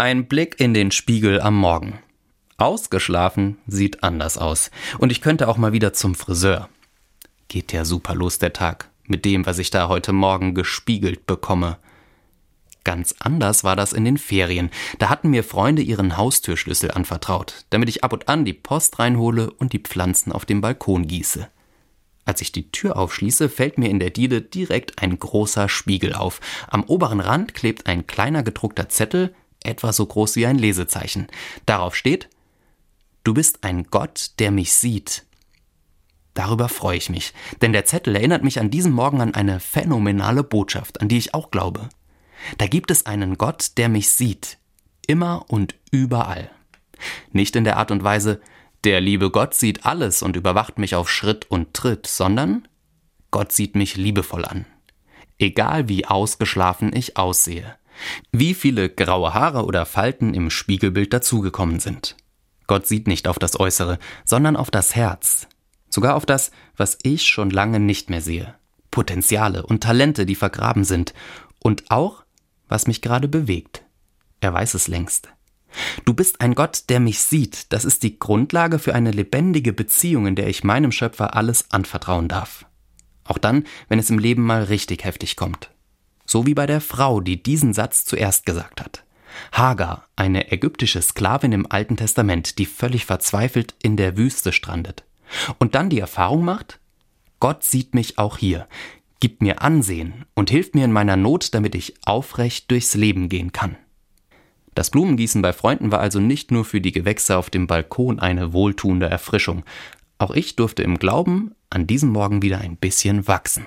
Ein Blick in den Spiegel am Morgen. Ausgeschlafen sieht anders aus. Und ich könnte auch mal wieder zum Friseur. Geht ja super los der Tag mit dem, was ich da heute Morgen gespiegelt bekomme. Ganz anders war das in den Ferien. Da hatten mir Freunde ihren Haustürschlüssel anvertraut, damit ich ab und an die Post reinhole und die Pflanzen auf dem Balkon gieße. Als ich die Tür aufschließe, fällt mir in der Diele direkt ein großer Spiegel auf. Am oberen Rand klebt ein kleiner gedruckter Zettel, etwa so groß wie ein Lesezeichen. Darauf steht Du bist ein Gott, der mich sieht. Darüber freue ich mich, denn der Zettel erinnert mich an diesem Morgen an eine phänomenale Botschaft, an die ich auch glaube. Da gibt es einen Gott, der mich sieht, immer und überall. Nicht in der Art und Weise, der liebe Gott sieht alles und überwacht mich auf Schritt und Tritt, sondern Gott sieht mich liebevoll an. Egal wie ausgeschlafen ich aussehe, wie viele graue Haare oder Falten im Spiegelbild dazugekommen sind. Gott sieht nicht auf das Äußere, sondern auf das Herz. Sogar auf das, was ich schon lange nicht mehr sehe. Potenziale und Talente, die vergraben sind. Und auch, was mich gerade bewegt. Er weiß es längst. Du bist ein Gott, der mich sieht. Das ist die Grundlage für eine lebendige Beziehung, in der ich meinem Schöpfer alles anvertrauen darf. Auch dann, wenn es im Leben mal richtig heftig kommt. So wie bei der Frau, die diesen Satz zuerst gesagt hat. Hagar, eine ägyptische Sklavin im Alten Testament, die völlig verzweifelt in der Wüste strandet. Und dann die Erfahrung macht, Gott sieht mich auch hier, gibt mir Ansehen und hilft mir in meiner Not, damit ich aufrecht durchs Leben gehen kann. Das Blumengießen bei Freunden war also nicht nur für die Gewächse auf dem Balkon eine wohltuende Erfrischung. Auch ich durfte im Glauben an diesem Morgen wieder ein bisschen wachsen.